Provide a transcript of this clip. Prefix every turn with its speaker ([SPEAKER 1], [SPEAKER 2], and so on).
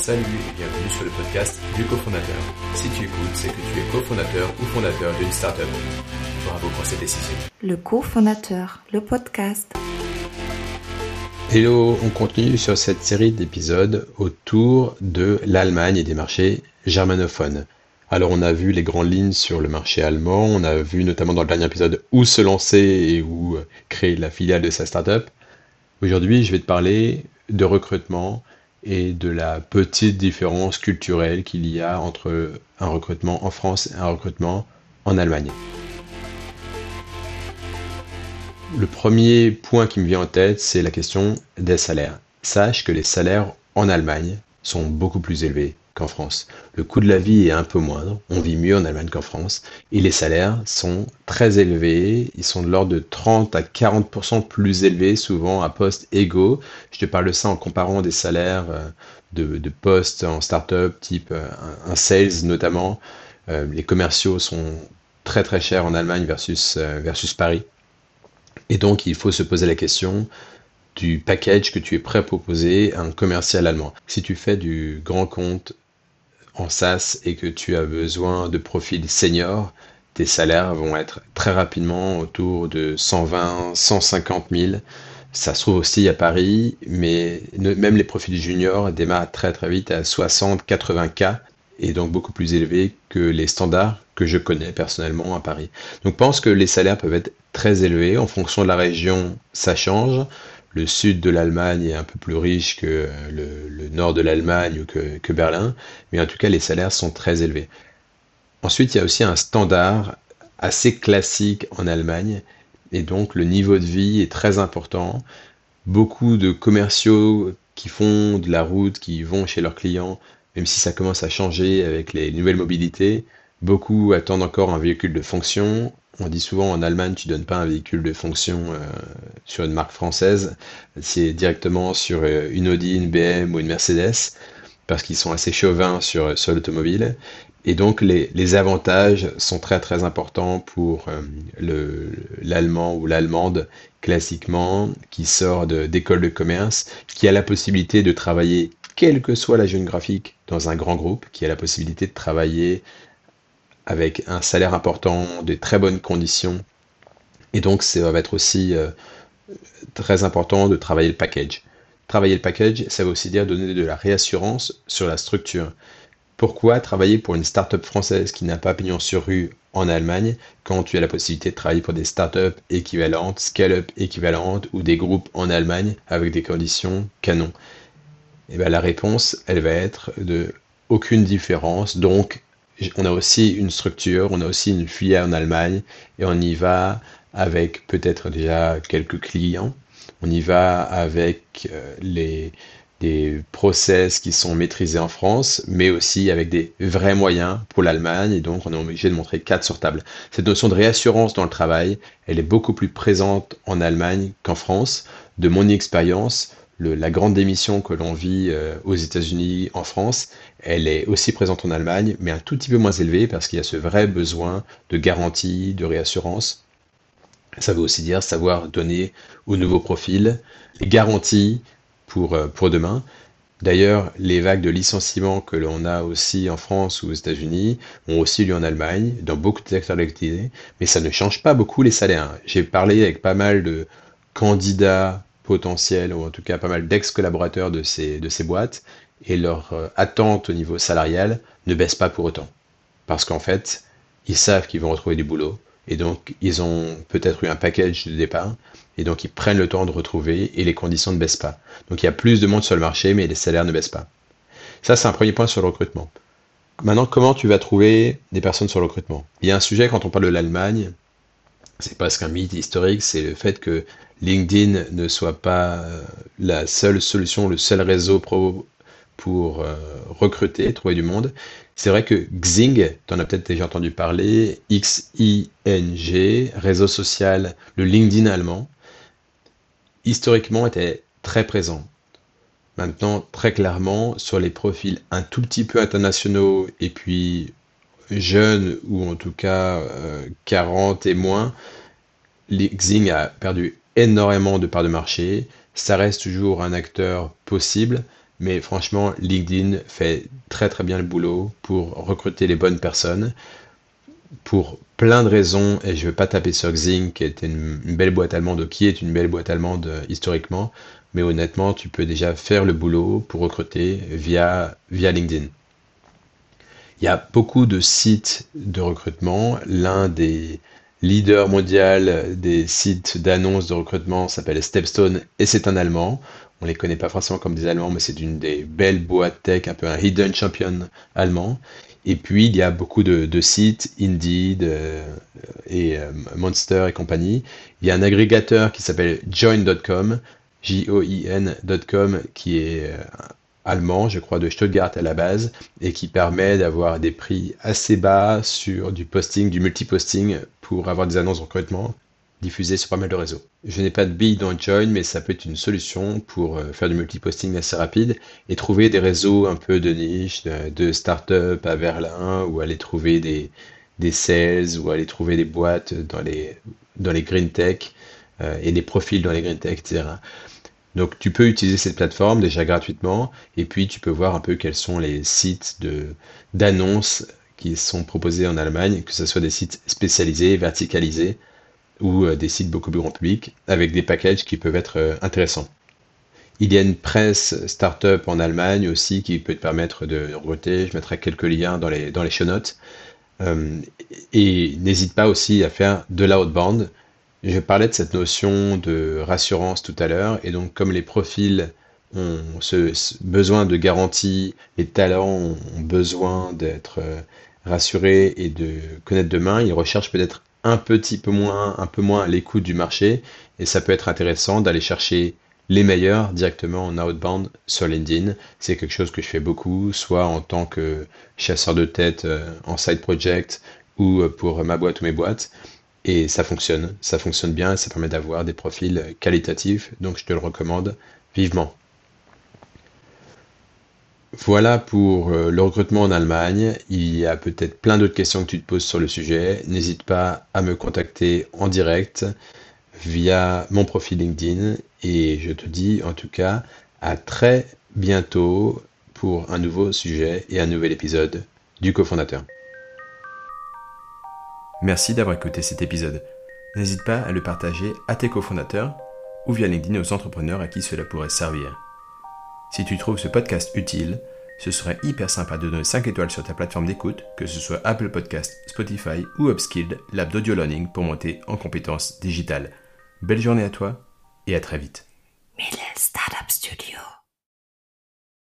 [SPEAKER 1] Salut et bienvenue sur le podcast du cofondateur. Si tu écoutes, c'est que tu es cofondateur ou fondateur d'une startup. Bravo pour cette décision.
[SPEAKER 2] Le cofondateur, le podcast.
[SPEAKER 3] Hello, on continue sur cette série d'épisodes autour de l'Allemagne et des marchés germanophones. Alors on a vu les grandes lignes sur le marché allemand, on a vu notamment dans le dernier épisode où se lancer et où créer la filiale de sa startup. Aujourd'hui, je vais te parler de recrutement et de la petite différence culturelle qu'il y a entre un recrutement en France et un recrutement en Allemagne. Le premier point qui me vient en tête, c'est la question des salaires. Sache que les salaires en Allemagne sont beaucoup plus élevés qu'en France. Le coût de la vie est un peu moindre, on vit mieux en Allemagne qu'en France, et les salaires sont très élevés, ils sont de l'ordre de 30 à 40% plus élevés, souvent à postes égaux. Je te parle de ça en comparant des salaires euh, de, postes en start-up, type euh, un sales notamment. Euh, les commerciaux sont très très chers en Allemagne versus, versus Paris. Et donc il faut se poser la question du package que tu es prêt à proposer à un commercial allemand. Si tu fais du grand compte en SaaS et que tu as besoin de profils seniors, tes salaires vont être très rapidement autour de 120, 150 000. Ça se trouve aussi à Paris, mais même les profils juniors démarrent très très vite à 60, 80 k et donc beaucoup plus élevés que les standards que je connais personnellement à Paris. Donc pense que les salaires peuvent être très élevés en fonction de la région, ça change le sud de l'Allemagne est un peu plus riche que le, nord de l'Allemagne ou que, Berlin, mais en tout cas les salaires sont très élevés. Ensuite, il y a aussi un standard assez classique en Allemagne, et donc le niveau de vie est très important. Beaucoup de commerciaux qui font de la route, qui vont chez leurs clients, même si ça commence à changer avec les nouvelles mobilités, beaucoup attendent encore un véhicule de fonction, on dit souvent en Allemagne, tu donnes pas un véhicule de fonction euh, sur une marque française, c'est directement sur euh, une Audi, une BM ou une Mercedes, parce qu'ils sont assez chauvins sur, sur l'automobile. Et donc les, avantages sont très très importants pour euh, l'allemand ou l'allemande classiquement qui sort d'école de, commerce, qui a la possibilité de travailler quelle que soit la géographique dans un grand groupe, qui a la possibilité de travailler avec un salaire important, des très bonnes conditions. Et donc, ça va être aussi euh, très important de travailler le package. Travailler le package, ça veut aussi dire donner de la réassurance sur la structure. Pourquoi travailler pour une start-up française qui n'a pas pignon sur rue en Allemagne quand tu as la possibilité de travailler pour des start-up équivalentes, scale-up équivalentes ou des groupes en Allemagne avec des conditions canon Et eh bien la réponse, elle va être de aucune différence. Donc on a aussi une structure, on a aussi une filière en Allemagne et on y va avec peut-être déjà quelques clients. On y va avec euh, les, des process qui sont maîtrisés en France, mais aussi avec des vrais moyens pour l'Allemagne. Et donc, on est obligé de montrer quatre sur table. Cette notion de réassurance dans le travail, elle est beaucoup plus présente en Allemagne qu'en France. De mon expérience, la grande démission que l'on vit euh, aux États-Unis, en France, elle est aussi présente en Allemagne, mais un tout petit peu moins élevée parce qu'il y a ce vrai besoin de garantie, de réassurance. Ça veut aussi dire savoir donner aux nouveaux profils les garanties pour, euh, pour demain. D'ailleurs, les vagues de licenciements que l'on a aussi en France ou aux États-Unis ont aussi lieu en Allemagne, dans beaucoup de secteurs d'activité, mais ça ne change pas beaucoup les salaires. J'ai parlé avec pas mal de candidats potentiels, ou en tout cas pas mal d'ex-collaborateurs de ces, de ces boîtes, et leur euh, attente au niveau salarial ne baisse pas pour autant. Parce qu'en fait, ils savent qu'ils vont retrouver du boulot, et donc ils ont peut-être eu un package de départ, et donc ils prennent le temps de retrouver, et les conditions ne baissent pas. Donc il y a plus de monde sur le marché, mais les salaires ne baissent pas. Ça, c'est un premier point sur le recrutement. Maintenant, comment tu vas trouver des personnes sur le recrutement? Il y a un sujet quand on parle de l'Allemagne, c'est presque un mythe historique, c'est le fait que LinkedIn ne soit pas euh, la seule solution, le seul réseau pro pour euh, recruter, trouver du monde. C'est vrai que Xing, tu en as peut-être déjà entendu parler, X-I-N-G, réseau social, le LinkedIn allemand, historiquement était très présent. Maintenant, très clairement, sur les profils un tout petit peu internationaux et puis jeunes ou en tout cas 40 euh, et moins, Xing a perdu énormément de parts de marché. Ça reste toujours un acteur possible, Mais franchement, LinkedIn fait très très bien le boulot pour recruter les bonnes personnes pour plein de raisons, et je ne vais pas taper sur Xing, qui était une, belle boîte allemande, qui est une belle boîte allemande euh, historiquement, mais honnêtement, tu peux déjà faire le boulot pour recruter via, via LinkedIn. Il y a beaucoup de sites de recrutement. L'un des leaders mondiaux des sites d'annonces de recrutement s'appelle Stepstone et c'est un Allemand. On les connaît pas forcément comme des Allemands, mais c'est une des belles boîtes tech, un peu un hidden champion allemand. Et puis, il y a beaucoup de, sites, Indeed euh, et euh, Monster et compagnie. Il y a un agrégateur qui s'appelle join.com, J-O-I-N.com, qui est euh, allemand, je crois, de Stuttgart à la base, et qui permet d'avoir des prix assez bas sur du posting, du multiposting, pour avoir des annonces de recrutement diffusées sur pas mal de réseaux. Je n'ai pas de bille dans Join, mais ça peut être une solution pour euh, faire du multiposting assez rapide et trouver des réseaux un peu de niche, de, start-up à Berlin, ou aller trouver des, des sales, ou aller trouver des boîtes dans les, dans les green tech, euh, et des profils dans les green tech, etc. Donc tu peux utiliser cette plateforme déjà gratuitement et puis tu peux voir un peu quels sont les sites d'annonces qui sont proposés en Allemagne, que ce soit des sites spécialisés, verticalisés ou euh, des sites beaucoup plus grand public avec des packages qui peuvent être euh, intéressants. Il y a une presse startup en Allemagne aussi qui peut te permettre de recruter. Je mettrai quelques liens dans les, dans les show notes. Euh, et n'hésite pas aussi à faire de l'outbound. Je parlais de cette notion de rassurance tout à l'heure, et donc comme les profils ont ce, besoin de garantie, les talents ont besoin d'être rassurés et de connaître demain, ils recherchent peut-être un petit peu moins, un peu moins l'écoute du marché, et ça peut être intéressant d'aller chercher les meilleurs directement en outbound sur LinkedIn. C'est quelque chose que je fais beaucoup, soit en tant que chasseur de tête euh, en side project ou euh, pour ma boîte ou mes boîtes. Et ça fonctionne, ça fonctionne bien, ça permet d'avoir des profils qualitatifs, donc je te le recommande vivement. Voilà pour euh, le recrutement en Allemagne. Il y a peut-être plein d'autres questions que tu te poses sur le sujet. N'hésite pas à me contacter en direct via mon profil LinkedIn et je te dis en tout cas à très bientôt pour un nouveau sujet et un nouvel épisode du cofondateur.
[SPEAKER 1] Merci d'avoir écouté cet épisode. N'hésite pas à le partager à tes cofondateurs ou via LinkedIn aux entrepreneurs à qui cela pourrait servir. Si tu trouves ce podcast utile, ce serait hyper sympa de donner 5 étoiles sur ta plateforme d'écoute, que ce soit Apple Podcast, Spotify ou Upskilled, l'app d'audio learning pour monter en compétences digitales. Belle journée à toi et à très vite.